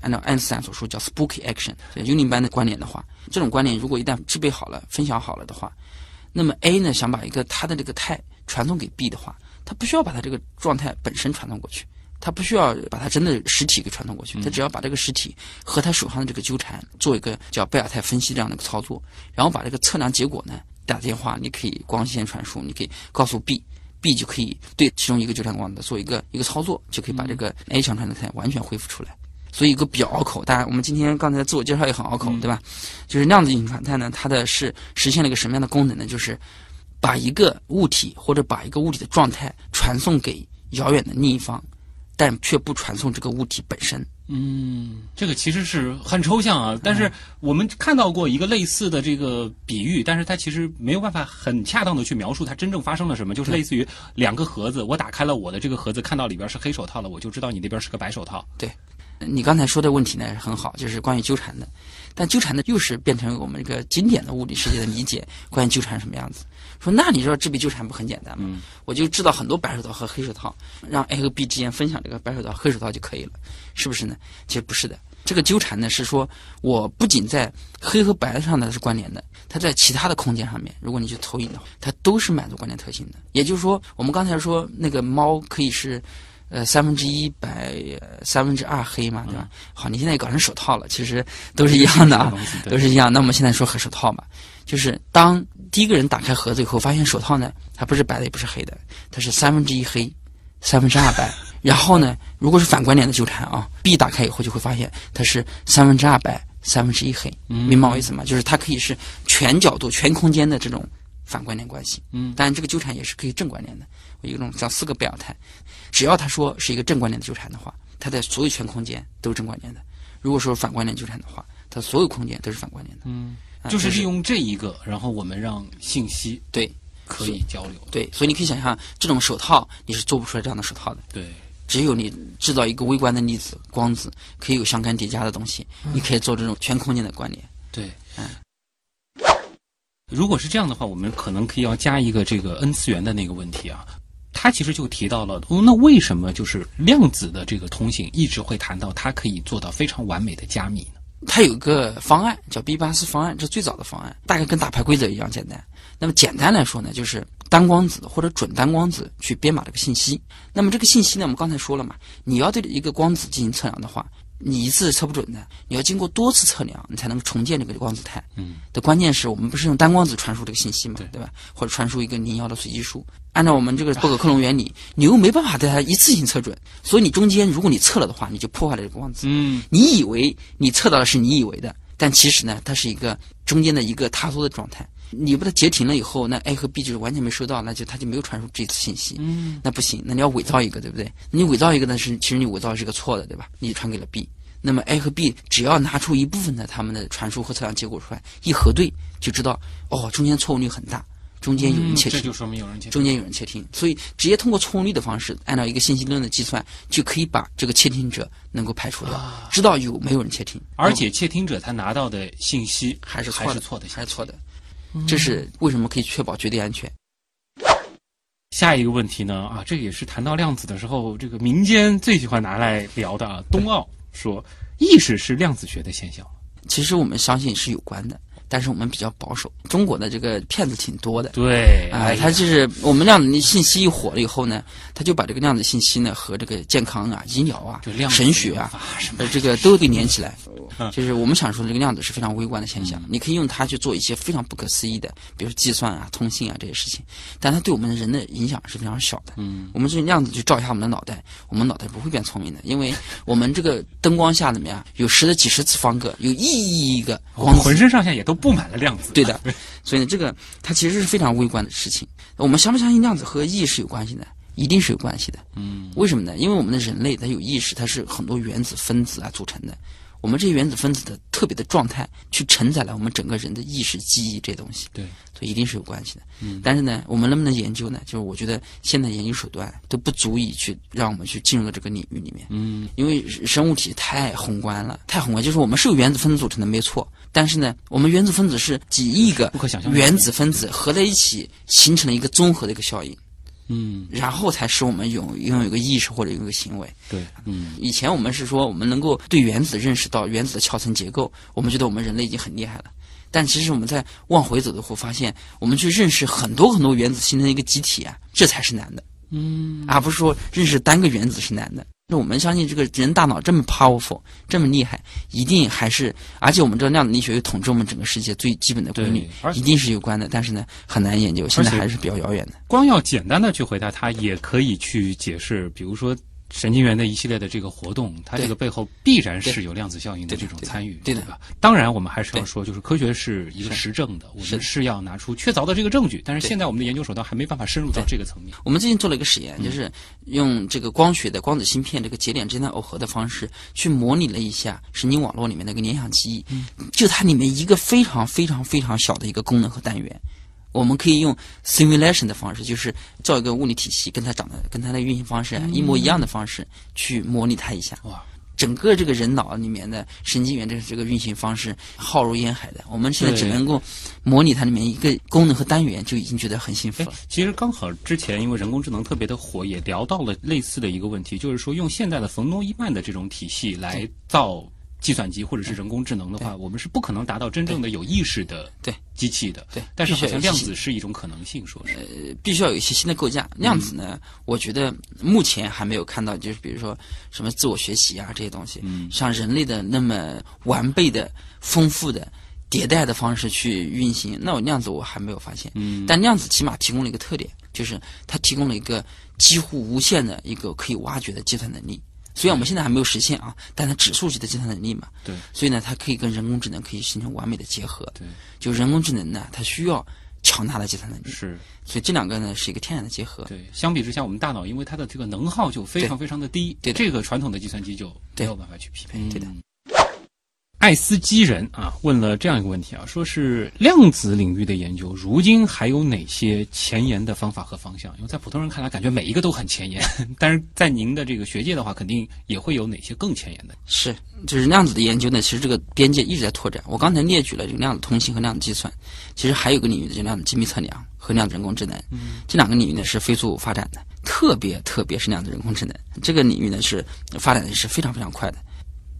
按照爱因斯坦所说叫 spooky action，就幽灵般的关联的话，这种关联如果一旦制备好了、分享好了的话，那么 A 呢想把一个它的这个态传送给 B 的话，它不需要把它这个状态本身传送过去，他不需要把它真的实体给传送过去，他只要把这个实体和他手上的这个纠缠做一个叫贝尔泰分析这样的一个操作，然后把这个测量结果呢打电话，你可以光纤传输，你可以告诉 B。B 就可以对其中一个纠缠光的做一个一个操作，就可以把这个 A 强传的态完全恢复出来。所以一个比较拗口，当然我们今天刚才自我介绍也很拗口，对吧？就是量子隐形传态呢，它的是实现了一个什么样的功能呢？就是把一个物体或者把一个物体的状态传送给遥远的另一方，但却不传送这个物体本身。嗯，这个其实是很抽象啊，但是我们看到过一个类似的这个比喻，但是它其实没有办法很恰当的去描述它真正发生了什么，就是类似于两个盒子，我打开了我的这个盒子，看到里边是黑手套了，我就知道你那边是个白手套。你刚才说的问题呢很好，就是关于纠缠的，但纠缠的又是变成我们这个经典的物理世界的理解，关于纠缠什么样子。说那你说这笔纠缠不很简单吗？嗯我就知道很多白手套和黑手套，让 A 和 B 之间分享这个白手套、黑手套就可以了，是不是呢？其实不是的。这个纠缠呢，是说我不仅在黑和白上呢是关联的，它在其他的空间上面，如果你去投影的话，它都是满足关联特性的。也就是说，我们刚才说那个猫可以是，呃，三分之一白，呃三分之二黑嘛，对吧？好，你现在搞成手套了，其实都是一样的啊。都是一样。那我们现在说黑手套嘛，就是当第一个人打开盒子以后，发现手套呢，它不是白的，也不是黑的，它是三分之一黑，三分之二白。然后呢，如果是反关联的纠缠啊，B 打开以后就会发现它是三分之二白，三分之一黑，明白我意思吗？就是它可以是全角度、全空间的这种反关联关系。嗯当然这个纠缠也是可以正关联的，有一种叫四个贝尔态，只要他说是一个正关联的纠缠的话，它在所有全空间都是正关联的。如果说反关联纠缠的话，它所有空间都是反关联的。嗯，就是利用这一个，然后我们让信息对可以交流。对，所以你可以想象，这种手套你是做不出来这样的手套的。对，只有你制造一个微观的粒子光子，可以有相干叠加的东西，你可以做这种全空间的关联。对嗯。如果是这样的话，我们可能可以要加一个这个 n 次元的那个问题啊。他其实就提到了，那为什么就是量子的这个通信一直会谈到它可以做到非常完美的加密呢？它有一个方案叫 B 八四方案，这最早的方案，大概跟打牌规则一样简单。那么简单来说呢，就是单光子或者准单光子去编码这个信息。那么这个信息呢，我们刚才说了嘛，你要对一个光子进行测量的话，你一次测不准的，你要经过多次测量，你才能重建这个光子态。嗯，的关键是我们不是用单光子传输这个信息嘛，对对吧？或者传输一个零幺的随机数。按照我们这个波可克隆原理，你又没办法对它一次性测准，所以你中间如果你测了的话，你就破坏了这个光子。嗯，你以为你测到的是你以为的，但其实呢，它是一个中间的一个塌缩的状态。你把它截停了以后，那 A 和 B 就是完全没收到，那就它就没有传输这次信息。嗯，那不行，那你要伪造一个，对不对？你伪造一个呢是，其实你伪造是个错的，对吧？你传给了 B，那么 A 和 B 只要拿出一部分的他们的传输和测量结果出来，一核对就知道，哦，中间错误率很大，中间有人窃听。嗯这就说明有人窃听。中间有人窃听，所以直接通过错误率的方式，按照一个信息论的计算，就可以把这个窃听者能够排除掉，知道有没有人窃听，而且窃听者他拿到的信息还是，还是错的，还是错的。这是为什么可以确保绝对安全？下一个问题呢？啊，这也是谈到量子的时候，这个民间最喜欢拿来聊的啊。冬奥说，意识是量子学的现象。其实我们相信是有关的，但是我们比较保守。中国的这个骗子挺多的，对，啊、哎呀它就是我们量子信息一火了以后呢，他就把这个量子信息呢和这个健康啊、医疗啊神学啊什么呃，这个都给连起来 嗯。就是我们想说的这个量子是非常微观的现象，你可以用它去做一些非常不可思议的，比如计算啊、通信啊这些事情，但它对我们人的影响是非常小的。嗯，我们这量子去照一下我们的脑袋，我们脑袋不会变聪明的，因为我们这个灯光下怎么样，有十的几十次方个，有一亿亿个浑身上下也都布满了量子。对的，所以呢，这个它其实是非常微观的事情。我们相不相信量子和意识有关系呢？一定是有关系的。嗯，为什么呢？因为我们的人类它有意识，它是很多原子分子啊组成的。我们这些原子分子的特别的状态，去承载了我们整个人的意识、记忆这些东西，对，所以一定是有关系的。嗯但是呢，我们能不能研究呢？就是我觉得现在研究手段都不足以去让我们去进入到这个领域里面。嗯，因为生物体太宏观了，太宏观，就是我们是由原子分子组成的，没错。但是呢，我们原子分子是几亿个原子分子合在一起，形成了一个综合的一个效应，嗯，然后才使我们有拥有一个意识或者有一个行为。对，嗯，以前我们是说，我们能够对原子认识到原子的壳层结构，我们觉得我们人类已经很厉害了。但其实我们在往回走的时候，发现我们去认识很多很多原子形成一个集体啊，这才是难的。嗯，而不是说认识单个原子是难的。那我们相信这个人大脑这么 powerful，这么厉害，一定还是，而且我们知道量子力学又统治我们整个世界最基本的规律一定是有关的。但是呢，很难研究，现在还是比较遥远的。光要简单的去回答它，也可以去解释，比如说神经元的一系列的这个活动，它这个背后必然是有量子效应的这种参与，对的吧？当然，我们还是要说，就是科学是一个实证的，我们是要拿出确凿的这个证据。但是现在我们的研究手段还没办法深入到这个层面。我们最近做了一个实验，就是用这个光学的光子芯片这个节点之间的耦合的方式，去模拟了一下神经网络里面的一个联想记忆，就它里面一个非常非常非常小的一个功能和单元。我们可以用 simulation 的方式，就是造一个物理体系，跟它长得跟它的运行方式啊一模一样的方式去模拟它一下。哇，整个这个人脑里面的神经元的这个运行方式浩如烟海的，我们现在只能够模拟它里面一个功能和单元，就已经觉得很幸福哎了。，其实刚好之前因为人工智能特别的火，也聊到了类似的一个问题，就是说用现在的冯诺依曼的这种体系来造计算机或者是人工智能的话，我们是不可能达到真正的有意识的对机器的。对但是好像量子是一种可能性，说是呃。必须要有一些新的构架。量子呢，我觉得目前还没有看到，就是比如说什么自我学习啊这些东西，嗯像人类的那么完备的、丰富的迭代的方式去运行，那我量子我还没有发现。嗯但量子起码提供了一个特点，就是它提供了一个几乎无限的一个可以挖掘的计算能力。虽然我们现在还没有实现啊，但它指数级的计算能力嘛，对所以呢，它可以跟人工智能可以形成完美的结合。对，就人工智能呢，它需要强大的计算能力，是。所以这两个呢是一个天然的结合。对，相比之下，我们大脑因为它的这个能耗就非常非常的低，对的这个传统的计算机就没有办法去匹配。对的嗯爱斯基人啊问了这样一个问题啊，说是量子领域的研究，如今还有哪些前沿的方法和方向？因为在普通人看来，感觉每一个都很前沿，但是在您的这个学界的话，肯定也会有哪些更前沿的。是，就是量子的研究呢，其实这个边界一直在拓展。我刚才列举了这个量子通信和量子计算，其实还有个领域就是量子精密测量和量子人工智能。嗯，这两个领域呢是飞速发展的，特别特别是量子人工智能这个领域呢是发展的是非常非常快的。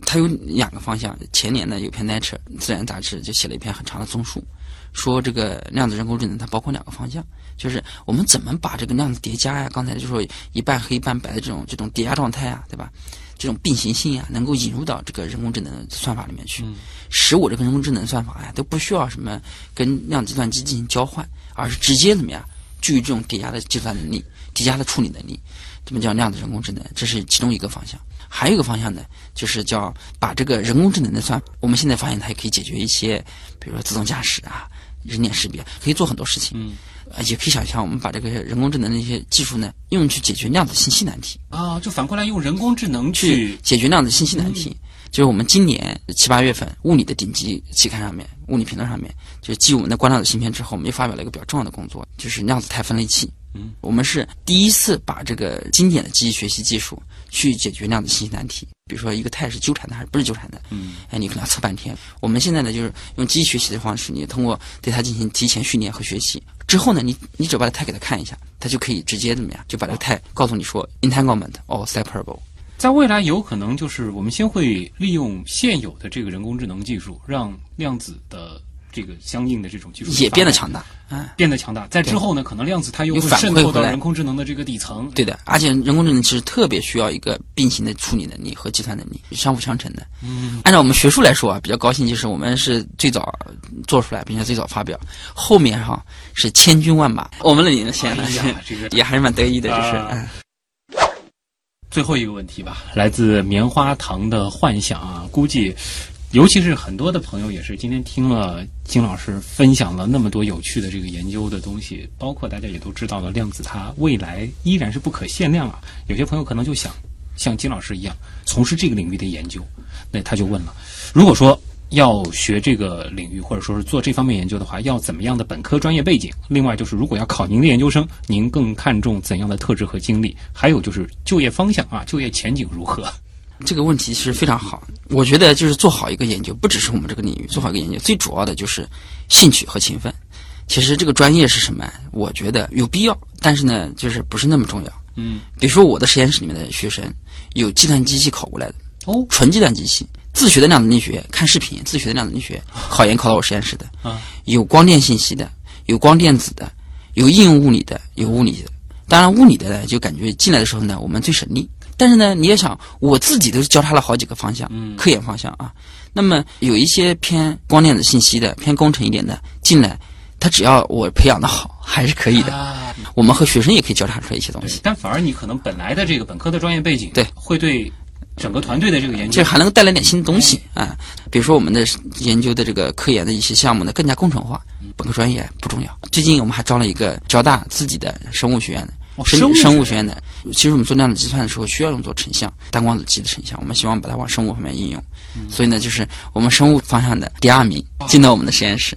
它有两个方向。前年呢，有篇《Nature》自然杂志就写了一篇很长的综述，说这个量子人工智能它包括两个方向，就是我们怎么把这个量子叠加呀，刚才就说一半黑一半白的这种这种叠加状态啊，对吧？这种并行性啊，能够引入到这个人工智能的算法里面去，使我这个人工智能算法呀都不需要什么跟量子计算机进行交换，而是直接怎么样具有这种叠加的计算能力、叠加的处理能力，这么叫量子人工智能，这是其中一个方向。还有一个方向呢，就是叫把这个人工智能的算，我们现在发现它也可以解决一些，比如说自动驾驶啊、人脸识别，可以做很多事情。嗯，呃，也可以想象我们把这个人工智能的一些技术呢，用去解决量子信息难题。啊，就反过来用人工智能去去解决量子信息难题。就是我们今年七八月份物理的顶级期刊上面，物理评论上面，就是继我们的光量子芯片之后，我们又发表了一个比较重要的工作，就是量子态分类器。嗯，我们是第一次把这个经典的机器学习技术去解决量子信息难题。比如说一个态是纠缠的还是不是纠缠的？嗯，哎，你可能要测半天。我们现在呢，就是用机器学习的方式，你通过对它进行提前训练和学习之后呢，你你只要把它态给它看一下，它就可以直接怎么样，就把这个态告诉你说 entanglement or separable。在未来有可能就是我们先会利用现有的这个人工智能技术，让量子的这个相应的这种技术也变得强大。啊，变得强大。在之后呢，可能量子它又会渗透到人工智能的这个底层。对的，而且人工智能其实特别需要一个并行的处理能力和计算能力，相辅相成的。嗯，按照我们学术来说啊，比较高兴就是我们是最早做出来，并且最早发表，后面哈是千军万马，我们的领先呢哎 这个也还是蛮得意的，就是。最后一个问题吧，来自棉花糖的幻想啊，估计。尤其是很多的朋友也是今天听了金老师分享了那么多有趣的这个研究的东西，包括大家也都知道了量子它未来依然是不可限量啊。有些朋友可能就想像金老师一样从事这个领域的研究，那他就问了：如果说要学这个领域或者说是做这方面研究的话，要怎么样的本科专业背景？另外就是如果要考您的研究生，您更看重怎样的特质和经历？还有就是就业方向啊，就业前景如何？这个问题是非常好，我觉得就是做好一个研究，不只是我们这个领域做好一个研究，最主要的就是兴趣和勤奋。其实这个专业是什么？我觉得有必要，但是呢，就是不是那么重要。嗯，比如说我的实验室里面的学生有计算机系考过来的，哦，纯计算机系，自学的量子力学，看视频自学的量子力学，考研考到我实验室的，啊，有光电信息的，有光电子的，有应用物理的，有物理的。当然，物理的呢，就感觉进来的时候呢，我们最省力。但是呢，你也想，我自己都是教他了好几个方向，嗯科研方向啊。那么有一些偏光电子信息的、偏工程一点的进来，他只要我培养的好，还是可以的。啊，我们和学生也可以交叉出来一些东西，，但反而你可能本来的这个本科的专业背景，对会对整个团队的这个研究这还能带来点新的东西啊。比如说我们的研究的这个科研的一些项目呢，更加工程化，本科专业不重要。最近我们还招了一个交大自己的生物学院的。生哦生物学院的，其实我们做量子计算的时候需要用作成像单光子机的成像，我们希望把它往生物方面应用。所以呢，就是我们生物方向的第二名进到我们的实验室。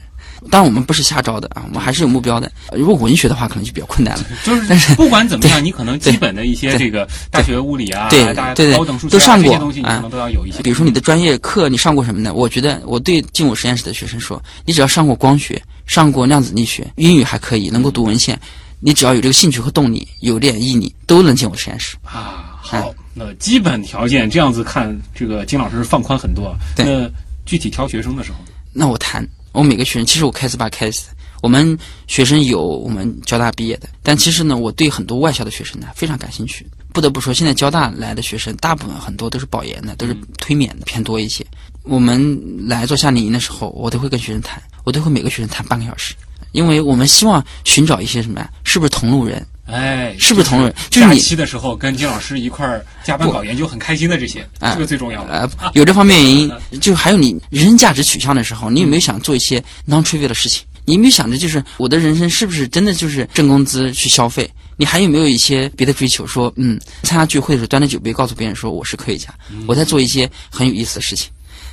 当然，我们不是瞎招的啊，我们还是有目标的。如果文学的话，可能就比较困难了。就是但是不管怎么样，你可能基本的一些这个大学物理啊，对大对对高等数学、啊、都上过这些东西，你可啊能都要有一些。比如说你的专业课你上过什么呢？我觉得我对进我实验室的学生说，你只要上过光学，上过量子力学，英语还可以，能够读文献，你只要有这个兴趣和动力，有点毅力，都能进我实验室。啊，好，那基本条件这样子看，这个金老师放宽很多。对那具体挑学生的时候，那我谈，我每个学生，其实我开始吧开始，我们学生有我们交大毕业的，但其实呢，我对很多外校的学生呢非常感兴趣。不得不说，现在交大来的学生，大部分很多都是保研的，都是推免的偏多一些。我们来做夏令营的时候，我都会跟学生谈，我都会每个学生谈半个小时，因为我们希望寻找一些什么呀？是不是同路人？哎，是不是同路人就是假你期的时候跟金老师一块儿加班搞研究，很开心的这些，哎这个最重要的。呃，有这方面原因，就还有你人生价值取向的时候，你有没有想做一些 non trivial 的事情？你有没有想着，就是我的人生是不是真的就是挣工资去消费？你还有没有一些别的追求？说，嗯，参加聚会的时候端着酒杯告诉别人说我是科学家，我在做一些很有意思的事情。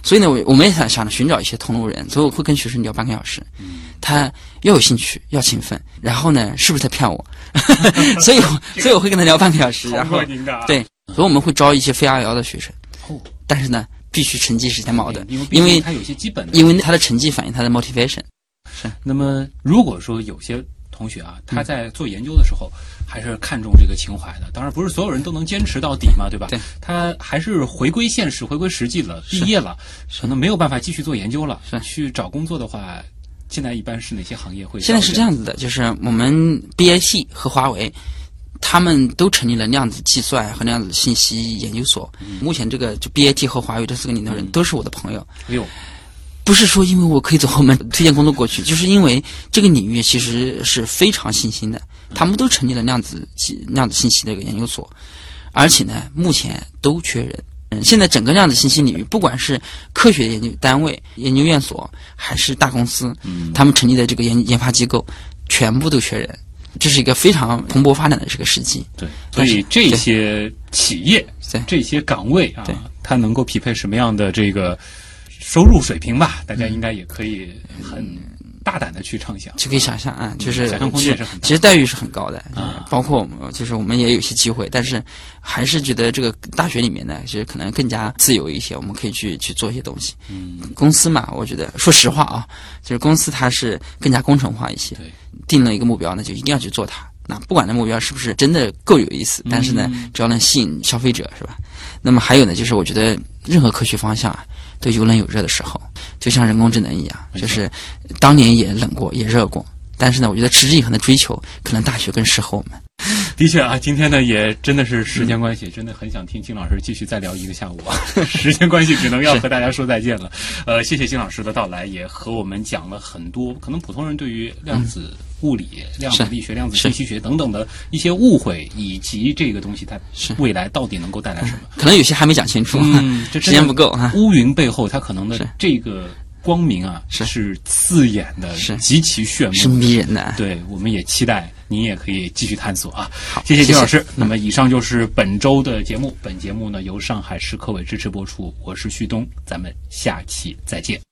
所以呢，我我们也想想着寻找一些同路人，所以我会跟学生聊半个小时。他要有兴趣，要勤奋，然后呢，是不是在骗我？所以我，所以我会跟他聊半个小时，然超后对，所以我们会招一些非 R 幺的学生哦，但是呢，必须成绩是先毛的，因为因为它有些基本的。因为他的成绩反映他的 motivation。是那么，如果说有些同学啊，他在做研究的时候，还是看重这个情怀的。当然，不是所有人都能坚持到底嘛，对吧？对。他还是回归现实、回归实际了，毕业了，可能没有办法继续做研究了。是去找工作的话，现在一般是哪些行业会？现在是这样子的，就是我们 BAT 和华为。他们都成立了量子计算和量子信息研究所。目前这个就 BAT 和华为这四个领头人都是我的朋友。哎呦，不是说因为我可以走后门 推荐工作过去，就是因为这个领域其实是非常新兴的，他们都成立了量子计量子信息的一个研究所，而且呢，目前都缺人。嗯，现在整个量子信息领域，不管是科学研究单位、研究院所，还是大公司，他们成立的这个研研发机构，全部都缺人。这是一个非常蓬勃发展的这个时机。对，所以这些企业对、这些岗位啊，它能够匹配什么样的这个收入水平吧？大家应该也可以很大胆的去畅想。就可以想象啊，就是想象空间是很大其实待遇是很高的啊，包括我们就是我们也有一些机会，但是还是觉得这个大学里面呢，其实可能更加自由一些，我们可以去去做一些东西。嗯，公司嘛，我觉得说实话啊，就是公司它是更加工程化一些对，定了一个目标呢，就一定要去做它。那不管那目标是不是真的够有意思，但是呢，只要能吸引消费者，是吧？那么还有呢，就是我觉得任何科学方向啊，都有冷有热的时候，就像人工智能一样，就是当年也冷过，也热过。但是呢，我觉得持之以恒的追求，可能大学更适合我们。的确啊，今天呢也真的是时间关系，真的很想听金老师继续再聊一个下午啊。时间关系，只能要和大家说再见了。呃，谢谢金老师的到来，也和我们讲了很多可能普通人对于量子物理、量子力学、量子信息学等等的一些误会，以及这个东西它未来到底能够带来什么。可能有些还没讲清楚，嗯，这时间不够啊。乌云背后，它可能的这个光明啊，是刺眼的，是极其炫目，是迷人的。对，我们也期待您也可以继续探索啊。好，谢谢金老师。那么以上就是本周的节目，本节目呢由上海市科委支持播出，我是旭东，咱们下期再见。